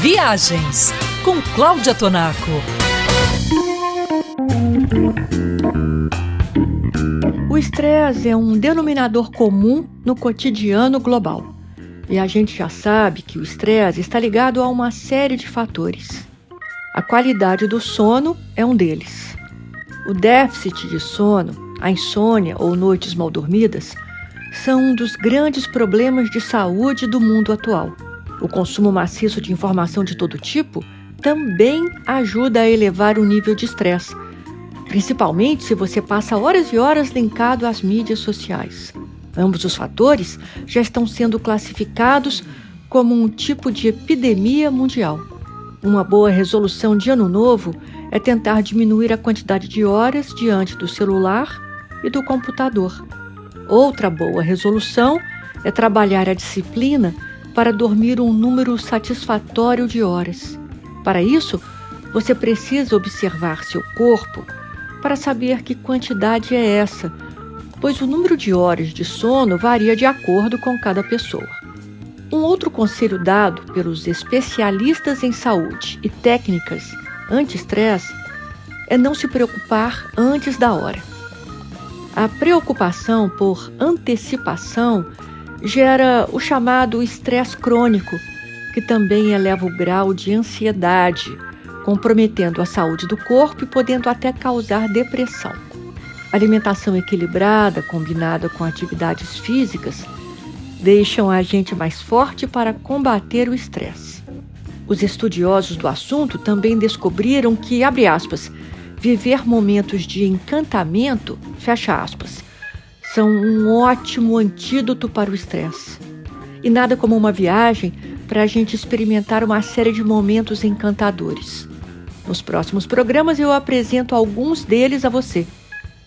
Viagens com Cláudia Tonaco. O estresse é um denominador comum no cotidiano global. E a gente já sabe que o estresse está ligado a uma série de fatores. A qualidade do sono é um deles. O déficit de sono, a insônia ou noites mal dormidas são um dos grandes problemas de saúde do mundo atual. O consumo maciço de informação de todo tipo também ajuda a elevar o nível de estresse, principalmente se você passa horas e horas linkado às mídias sociais. Ambos os fatores já estão sendo classificados como um tipo de epidemia mundial. Uma boa resolução de ano novo é tentar diminuir a quantidade de horas diante do celular e do computador. Outra boa resolução é trabalhar a disciplina para dormir um número satisfatório de horas. Para isso, você precisa observar seu corpo para saber que quantidade é essa, pois o número de horas de sono varia de acordo com cada pessoa. Um outro conselho dado pelos especialistas em saúde e técnicas anti-estresse é não se preocupar antes da hora. A preocupação por antecipação gera o chamado estresse crônico, que também eleva o grau de ansiedade, comprometendo a saúde do corpo e podendo até causar depressão. Alimentação equilibrada, combinada com atividades físicas, deixam a gente mais forte para combater o estresse. Os estudiosos do assunto também descobriram que, abre aspas, viver momentos de encantamento, fecha aspas, são um ótimo antídoto para o estresse. E nada como uma viagem para a gente experimentar uma série de momentos encantadores. Nos próximos programas eu apresento alguns deles a você.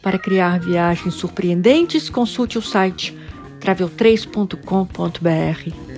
Para criar viagens surpreendentes, consulte o site travel3.com.br.